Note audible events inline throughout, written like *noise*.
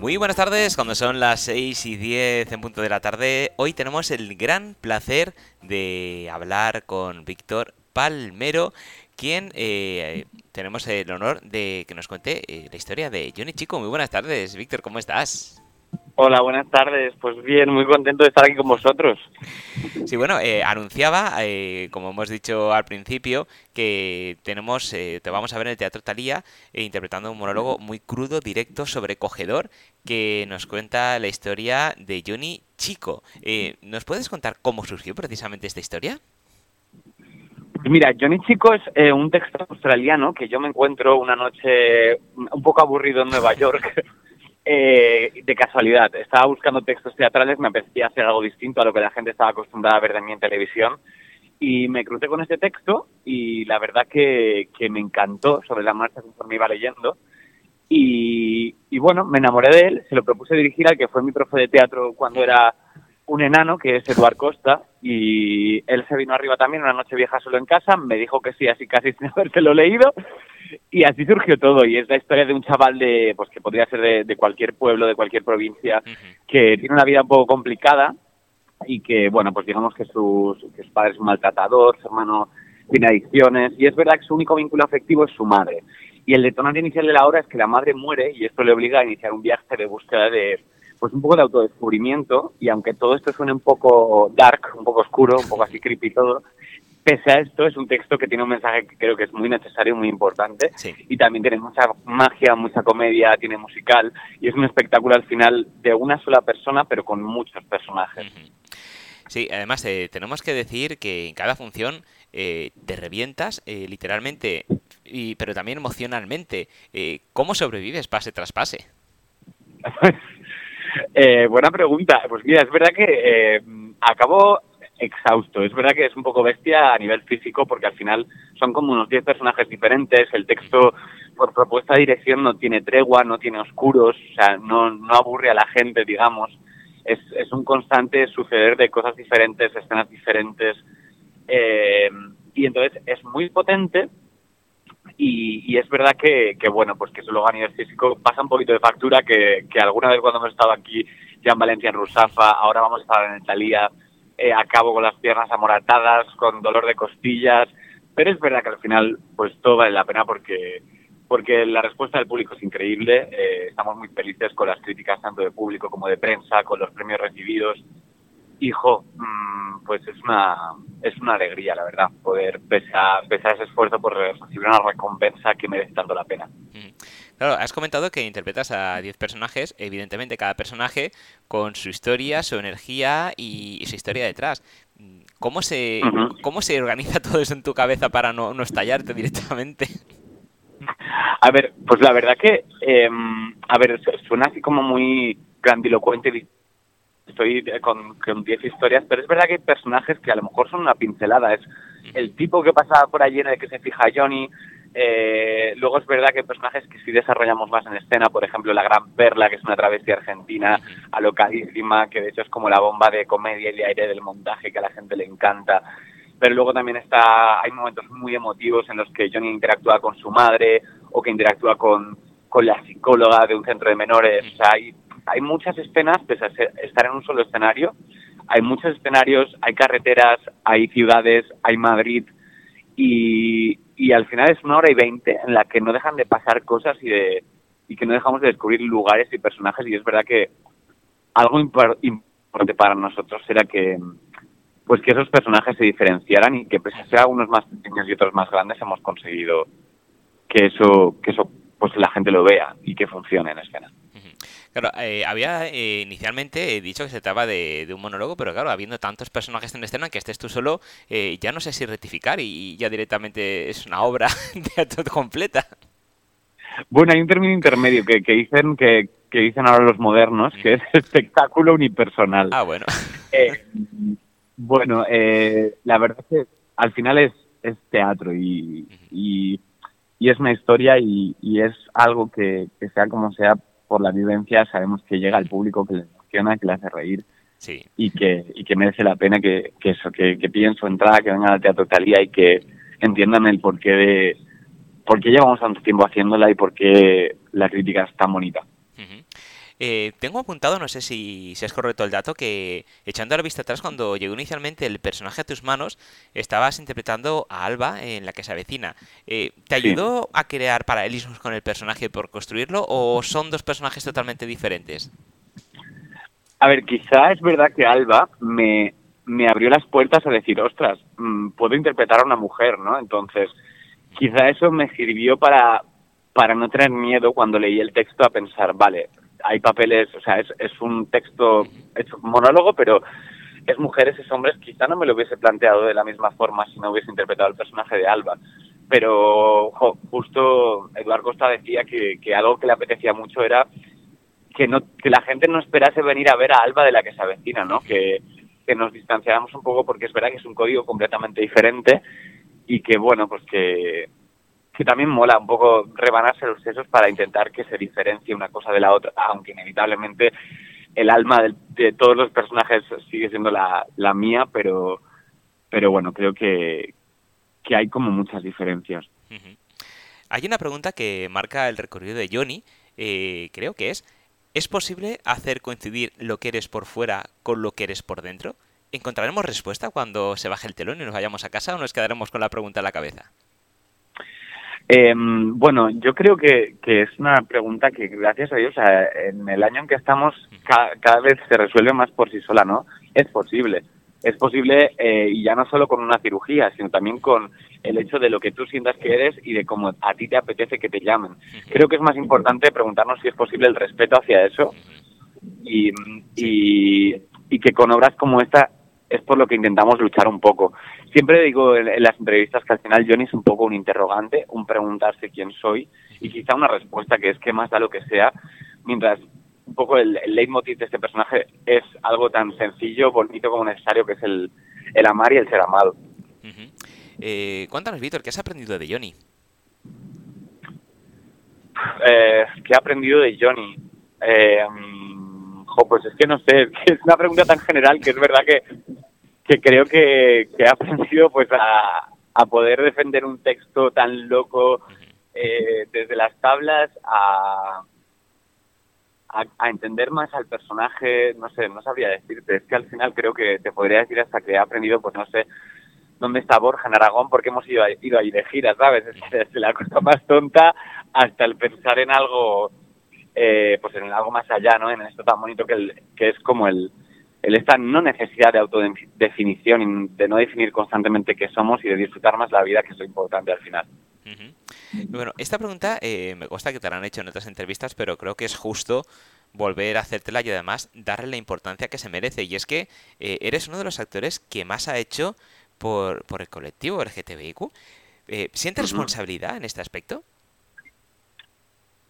Muy buenas tardes, cuando son las 6 y 10 en punto de la tarde, hoy tenemos el gran placer de hablar con Víctor Palmero, quien eh, tenemos el honor de que nos cuente eh, la historia de Johnny Chico. Muy buenas tardes, Víctor, ¿cómo estás? Hola, buenas tardes. Pues bien, muy contento de estar aquí con vosotros. Sí, bueno, eh, anunciaba, eh, como hemos dicho al principio, que tenemos, eh, te vamos a ver en el Teatro Talía interpretando un monólogo muy crudo, directo, sobrecogedor, que nos cuenta la historia de Johnny Chico. ¿Nos puedes contar cómo surgió precisamente esta historia? Pues mira, Johnny Chico es un texto australiano que yo me encuentro una noche un poco aburrido en Nueva York. Eh, de casualidad. Estaba buscando textos teatrales, me apetecía hacer algo distinto a lo que la gente estaba acostumbrada a ver de mí en televisión. Y me crucé con este texto y la verdad que, me encantó sobre la marcha conforme iba leyendo. Y, y, bueno, me enamoré de él, se lo propuse dirigir al que fue mi profe de teatro cuando era un enano, que es Eduard Costa, y él se vino arriba también una noche vieja solo en casa, me dijo que sí, así casi *laughs* sin habérselo leído, y así surgió todo, y es la historia de un chaval de, pues que podría ser de, cualquier pueblo, de cualquier provincia, que tiene una vida un poco complicada y que, bueno, pues digamos que, sus, que su padre es un maltratador, su hermano tiene adicciones, y es verdad que su único vínculo afectivo es su madre. Y el detonante inicial de la obra es que la madre muere y esto le obliga a iniciar un viaje de búsqueda de, pues un poco de autodescubrimiento, y aunque todo esto suene un poco dark, un poco oscuro, un poco así creepy todo, pese a esto, es un texto que tiene un mensaje que creo que es muy necesario, muy importante. Y también tiene mucha magia, mucha comedia, tiene musical. Y es un espectáculo al final de una sola persona, pero con muchos personajes. Sí, además eh, tenemos que decir que en cada función eh, te revientas eh, literalmente, y, pero también emocionalmente. ¿Cómo sobrevives pase tras pase? *laughs* buena pregunta. Pues mira, es verdad que acabo exhausto. Es verdad que es un poco bestia a nivel físico porque al final son como unos 10 personajes diferentes, el texto por propuesta de dirección no tiene tregua, no tiene oscuros, o sea, no, no aburre a la gente, digamos. Es, es un constante suceder de cosas diferentes, escenas diferentes. Eh, y entonces es muy potente y, y es verdad que, que, bueno, pues que eso luego a nivel físico. Pasa un poquito de factura que, que alguna vez cuando hemos estado aquí ya en Valencia, en Rusafa, ahora vamos a estar en Italia, eh, acabo con las piernas amoratadas, con dolor de costillas, pero es verdad que al final pues todo vale la pena porque porque la respuesta del público es increíble, eh, estamos muy felices con las críticas tanto de público como de prensa, con los premios recibidos. Hijo, mm, pues es una es una alegría, la verdad, poder, pese a, ese esfuerzo, por recibir una recompensa que merece tanto la pena. Claro, has comentado que interpretas a 10 personajes, evidentemente cada personaje con su historia, su energía y, su historia detrás. ¿Cómo se, ¿Cómo se organiza *laughs* todo eso en tu cabeza para no, no estallarte directamente? *laughs* A ver, pues la verdad que, em, a ver, suena así como muy grandilocuente. Estoy con, con 10 historias, pero es verdad que hay personajes que a lo mejor son una pincelada. Es el tipo que pasa por allí en el que se fija Johnny, eh, luego es verdad que hay personajes que sí desarrollamos más en escena, por ejemplo la Gran Perla, que es una travesía argentina alocadísima, que de hecho es como la bomba de comedia y de aire del montaje que a la gente le encanta. Pero luego también está, hay momentos muy emotivos en los que Johnny interactúa con su madre o que interactúa con, con la psicóloga de un centro de menores. O sea, hay, hay muchas escenas, pese a estar en un solo escenario, hay muchos escenarios, hay carreteras, hay ciudades, hay Madrid, y, y al final es una hora y veinte en la que no dejan de pasar cosas y de y que no dejamos de descubrir lugares y personajes. Y es verdad que algo importante para nosotros era que pues que esos personajes se diferenciaran y que pese a ser algunos más pequeños y otros más grandes hemos conseguido que eso que eso pues la gente lo vea y que funcione en escena. Claro, eh, había eh, inicialmente dicho que se trataba de, un monólogo, pero claro, habiendo tantos personajes en escena que estés tú solo, eh, ya no sé si rectificar y, ya directamente es una obra *laughs* de completa. Bueno, hay un término intermedio que, que dicen que, que, dicen ahora los modernos, que es espectáculo unipersonal. Ah, bueno. bueno, la verdad es que al final es, es teatro y, y, y, es una historia y, y es algo que, que sea como sea, por la vivencia sabemos que llega al público, que le emociona, que le hace reír sí. y, que, y que merece la pena que, que eso, que, que piden su entrada, que vengan al Teatro Talía y que entiendan el porqué de por qué llevamos tanto tiempo haciéndola y por qué la crítica es tan bonita. Eh, tengo apuntado, no sé si, si, es correcto el dato, que echando la vista atrás, cuando llegó inicialmente el personaje a tus manos, estabas interpretando a Alba en la que se avecina. Eh, ¿Te ayudó a crear paralelismos con el personaje por construirlo o son dos personajes totalmente diferentes? A ver, quizá es verdad que Alba me, me abrió las puertas a decir, ostras, mm, puedo interpretar a una mujer, ¿no? Entonces, quizá eso me sirvió para, para no tener miedo cuando leí el texto a pensar, vale, hay papeles, o sea, es, es un texto, un monólogo, pero es mujeres, es hombres, quizá no me lo hubiese planteado de la misma forma si no hubiese interpretado el personaje de Alba. Pero justo Eduardo Costa decía que, algo que le apetecía mucho era que, no, que la gente no esperase venir a ver a Alba de la que se avecina, ¿no? Que, que nos distanciáramos un poco porque es verdad que es un código completamente diferente y que, bueno, pues que, que también mola un poco rebanarse los sesos para intentar que se diferencie una cosa de la otra, aunque inevitablemente el alma de, todos los personajes sigue siendo la, mía, pero, pero bueno, creo que, que hay como muchas diferencias. Hay una pregunta que marca el recorrido de Johnny, eh, creo que es, ¿es posible hacer coincidir lo que eres por fuera con lo que eres por dentro? ¿Encontraremos respuesta cuando se baje el telón y nos vayamos a casa o nos quedaremos con la pregunta en la cabeza? Eh, bueno, yo creo que, que, es una pregunta que, gracias a Dios, en el año en que estamos, cada vez se resuelve más por sí sola, ¿no? Es posible. Es posible, eh, y ya no solo con una cirugía, sino también con el hecho de lo que tú sientas que eres y de cómo a ti te apetece que te llamen. Creo que es más importante preguntarnos si es posible el respeto hacia eso y, y, y que con obras como esta es por lo que intentamos luchar un poco. Siempre digo en, las entrevistas que al final Johnny es un poco un interrogante, un preguntarse quién soy y quizá una respuesta que es que más da lo que sea, mientras un poco el, leitmotiv de este personaje es algo tan sencillo, bonito como necesario, que es el, el amar y el ser amado. eh, cuéntanos, Víctor, ¿qué has aprendido de Johnny? Eh, ¿Qué he aprendido de Johnny? Eh, pues es que no sé, *laughs* es una pregunta tan general que es verdad que, que creo que, que he aprendido pues a, a poder defender un texto tan loco eh, desde las tablas a, a, entender más al personaje, no sé, no sabría decirte, es que al final creo que te podría decir hasta que he aprendido, pues no sé, dónde está Borja en Aragón, porque hemos ido, a, ido ahí de gira, ¿sabes? Desde la cosa más tonta hasta el pensar en algo eh, pues en algo más allá, ¿no? En esto tan bonito que, que es como el, el esta no necesidad de autodefinición y de no definir constantemente qué somos y de disfrutar más la vida, que es lo importante al final. Bueno, esta pregunta eh, me consta que te la han hecho en otras entrevistas, pero creo que es justo volver a hacértela y además darle la importancia que se merece. Y es que eh, eres uno de los actores que más ha hecho por, por el colectivo LGTBIQ. Eh, ¿Sientes responsabilidad en este aspecto?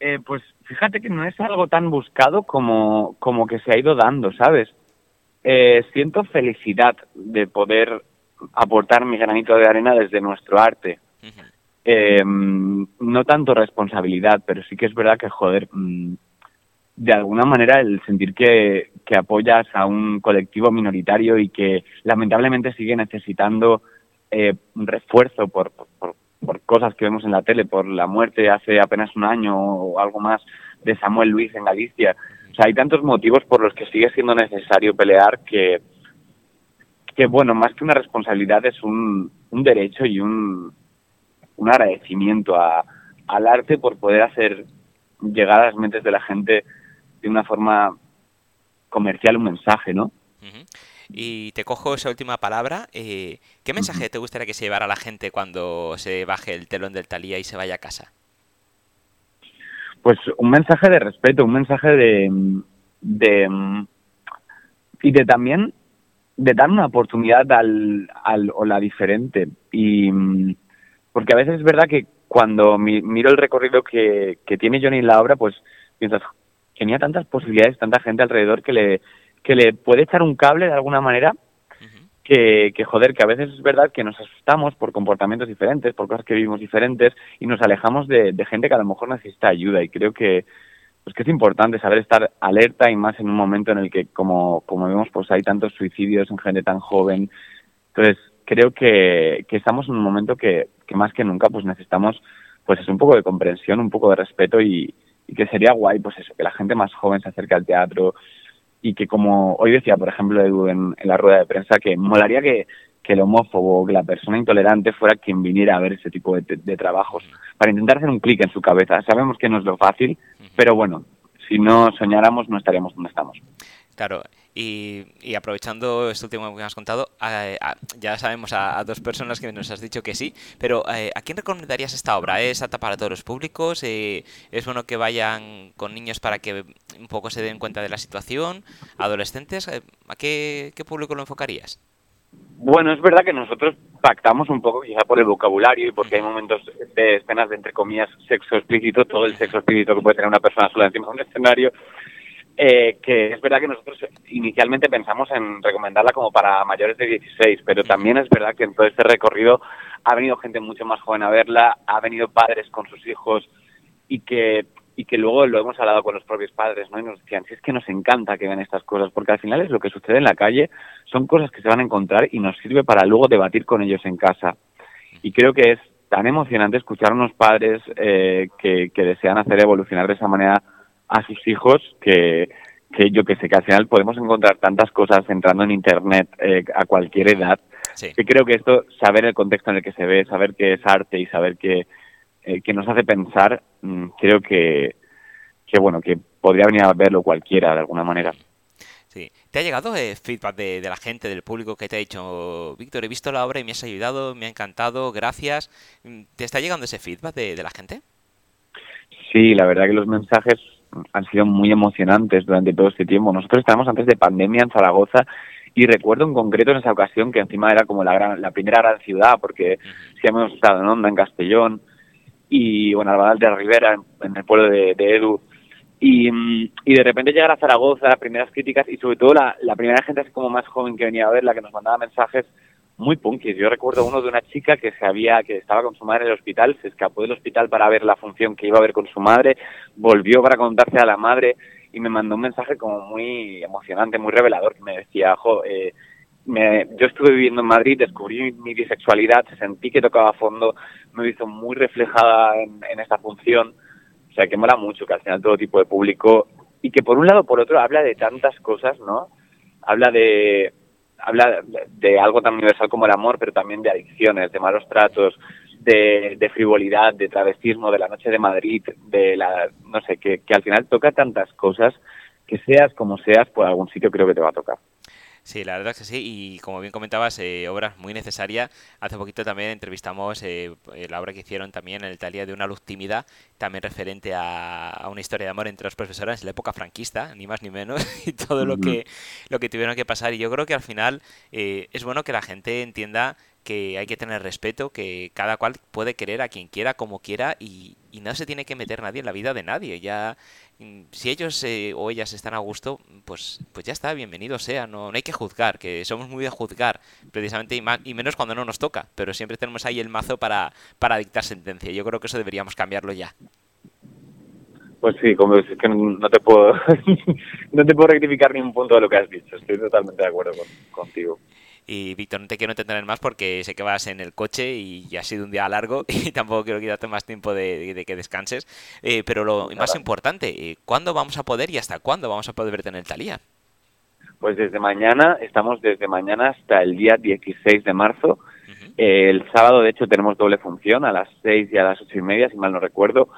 Eh, pues fíjate que no es algo tan buscado como, como que se ha ido dando, ¿sabes? Eh, siento felicidad de poder aportar mi granito de arena desde nuestro arte. eh, no tanto responsabilidad, pero sí que es verdad que, joder, mm, de alguna manera el sentir que, que apoyas a un colectivo minoritario y que lamentablemente sigue necesitando eh, un refuerzo por, por, por cosas que vemos en la tele, por la muerte hace apenas un año o algo más de Samuel Luis en Galicia. O sea, hay tantos motivos por los que sigue siendo necesario pelear que, que bueno, más que una responsabilidad es un, un derecho y un, un agradecimiento a, al arte por poder hacer llegar a las mentes de la gente de una forma comercial un mensaje, ¿no? Uh -huh. Y te cojo esa última palabra. Eh, ¿Qué mensaje te gustaría que se llevara la gente cuando se baje el telón del Talía y se vaya a casa? Pues un mensaje de respeto, un mensaje de, de y de también de dar una oportunidad al, al o la diferente. Y porque a veces es verdad que cuando mi, miro el recorrido que, que tiene Johnny la obra pues piensas tenía tantas posibilidades tanta gente alrededor que le que le puede echar un cable de alguna manera que, que, joder, que a veces es verdad que nos asustamos por comportamientos diferentes, por cosas que vivimos diferentes y nos alejamos de, de gente que a lo mejor necesita ayuda. Y creo que pues que es importante saber estar alerta y más en un momento en el que como, como vemos pues hay tantos suicidios en gente tan joven. Entonces creo que, que estamos en un momento que, que más que nunca pues necesitamos pues es un poco de comprensión, un poco de respeto y, y que sería guay, pues eso, que la gente más joven se acerque al teatro y que como hoy decía, por ejemplo, Edu en, la rueda de prensa, que molaría que, que el homófobo, que la persona intolerante fuera quien viniera a ver ese tipo de, de trabajos, para intentar hacer un clic en su cabeza. Sabemos que no es lo fácil, pero bueno, si no soñáramos no estaríamos donde estamos. Claro, y, aprovechando esto último que me has contado, ya sabemos a, dos personas que nos has dicho que sí, pero eh, ¿a quién recomendarías esta obra? ¿Es apta para todos los públicos? Eh, ¿Es bueno que vayan con niños para que un poco se den cuenta de la situación? ¿Adolescentes? Eh, ¿A qué, público lo enfocarías? Bueno, es verdad que nosotros pactamos un poco, quizá por el vocabulario y porque hay momentos de escenas de, entre comillas, sexo explícito, todo el sexo explícito que puede tener una persona sola encima de un escenario, eh, que es verdad que nosotros inicialmente pensamos en recomendarla como para mayores de 16, pero también es verdad que en todo este recorrido ha venido gente mucho más joven a verla, ha venido padres con sus hijos y que y que luego lo hemos hablado con los propios padres, ¿no? Y nos decían, si es que nos encanta que vean estas cosas, porque al final es lo que sucede en la calle, son cosas que se van a encontrar y nos sirve para luego debatir con ellos en casa. Y creo que es tan emocionante escuchar a unos padres eh, que, que desean hacer evolucionar de esa manera a sus hijos que, que yo que sé, que al final podemos encontrar tantas cosas entrando en Internet eh, a cualquier edad, que creo que esto, saber el contexto en el que se ve, saber que es arte y saber que, eh, que nos hace pensar, mm, creo que, que, bueno, que podría venir a verlo cualquiera de alguna manera. Sí. ¿Te ha llegado eh, feedback de, la gente, del público que te ha dicho, Víctor, he visto la obra y me has ayudado, me ha encantado, gracias? Mm, ¿Te está llegando ese feedback de, de la gente? Sí, la verdad que los mensajes han sido muy emocionantes durante todo este tiempo. Nosotros estábamos antes de pandemia en Zaragoza y recuerdo en concreto en esa ocasión que encima era como la gran, la primera gran ciudad porque sí hemos estado en Onda, en Castellón y bueno, Albadal de Rivera, en, el pueblo de, Edu y, y, de repente llegar a Zaragoza, las primeras críticas y sobre todo la, la primera gente así como más joven que venía a ver, la que nos mandaba mensajes muy punkis. Yo recuerdo uno de una chica que se había, que estaba con su madre en el hospital, se escapó del hospital para ver la función que iba a ver con su madre, volvió para contarse a la madre y me mandó un mensaje como muy emocionante, muy revelador, que me decía, jo, eh, me, yo estuve viviendo en Madrid, descubrí mi bisexualidad, sentí que tocaba fondo, me hizo muy reflejada en, en esta función, o sea que mola mucho que al final todo tipo de público y que por un lado por otro habla de tantas cosas, ¿no? Habla de, habla de, algo tan universal como el amor, pero también de adicciones, de malos tratos, de, de, frivolidad, de travestismo, de la noche de Madrid, de la, no sé, que, que al final toca tantas cosas que seas como seas, por algún sitio creo que te va a tocar. Sí, la verdad es que sí, y como bien comentabas, eh, obras muy necesarias. Hace poquito también entrevistamos eh, eh, la obra que hicieron también en el Talía de una luz tímida, también referente a, una historia de amor entre los profesores en la época franquista, ni más ni menos, *laughs* y todo lo que, lo que tuvieron que pasar. Y yo creo que al final es bueno que la gente entienda que hay que tener respeto, que cada cual puede querer a quien quiera, como quiera, y, y no se tiene que meter nadie en la vida de nadie. Ya Mm, si ellos eh, o ellas están a gusto, pues, pues ya está, bienvenido sea, no, hay que juzgar, que somos muy de juzgar, precisamente, y, menos cuando no nos toca, pero siempre tenemos ahí el mazo para, para dictar sentencia. Yo creo que eso deberíamos cambiarlo ya. Pues sí, como es que no te puedo *laughs* no te puedo rectificar ni un punto de lo que has dicho, estoy totalmente de acuerdo contigo. Y Víctor, no te quiero entretener más porque sé que vas en el coche y ha sido un día largo *laughs* y tampoco quiero quitarte más tiempo de, que descanses. Eh, pero lo más importante, eh, ¿cuándo vamos a poder y hasta cuándo vamos a poder verte en el Talía? Pues desde mañana, estamos desde mañana hasta el día 16 de marzo. el sábado, de hecho, tenemos doble función a las 6 y a las 8 y media, si mal no recuerdo.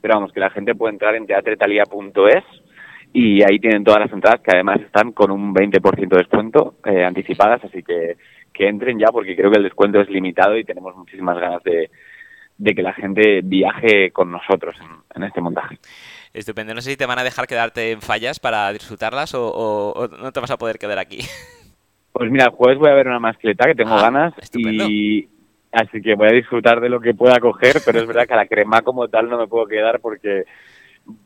Pero vamos, que la gente puede entrar en teatretalía.es y ahí tienen todas las entradas que además están con un 20% de descuento eh, anticipadas, así que que entren ya porque creo que el descuento es limitado y tenemos muchísimas ganas de, de que la gente viaje con nosotros en, este montaje. Estupendo. No sé si te van a dejar quedarte en fallas para disfrutarlas o, no te vas a poder quedar aquí. *laughs* Pues mira, el jueves voy a ver una mascleta que tengo ah, ganas y así que voy a disfrutar de lo que pueda coger, pero es verdad que a la crema como tal no me puedo quedar porque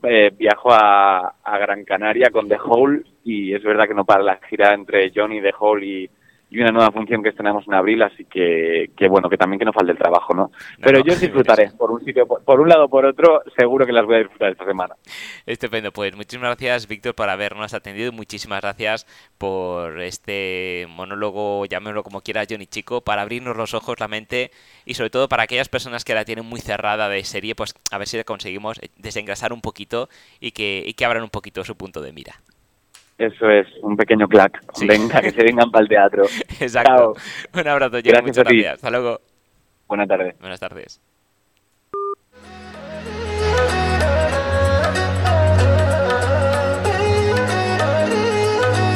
eh, viajo a, a, Gran Canaria con The Hole y es verdad que no para la gira entre Johnny, The Hole y, y una nueva función que estrenamos en abril, así que, que bueno, que también que no falte el trabajo, ¿no? Pero yo disfrutaré, por un sitio, por, un lado o por otro, seguro que las voy a disfrutar esta semana. Estupendo, pues muchísimas gracias, Víctor, por habernos atendido muchísimas gracias por este monólogo, llámelo como quiera, Johnny Chico, para abrirnos los ojos, la mente y sobre todo para aquellas personas que la tienen muy cerrada de serie, pues a ver si conseguimos desengrasar un poquito y que, y que abran un poquito su punto de mira. Eso es, un pequeño clack. Venga, que se vengan para el teatro. *laughs* Exacto. Un abrazo, Jenny. Muchas gracias. Hasta luego. Buenas tardes. Buenas tardes.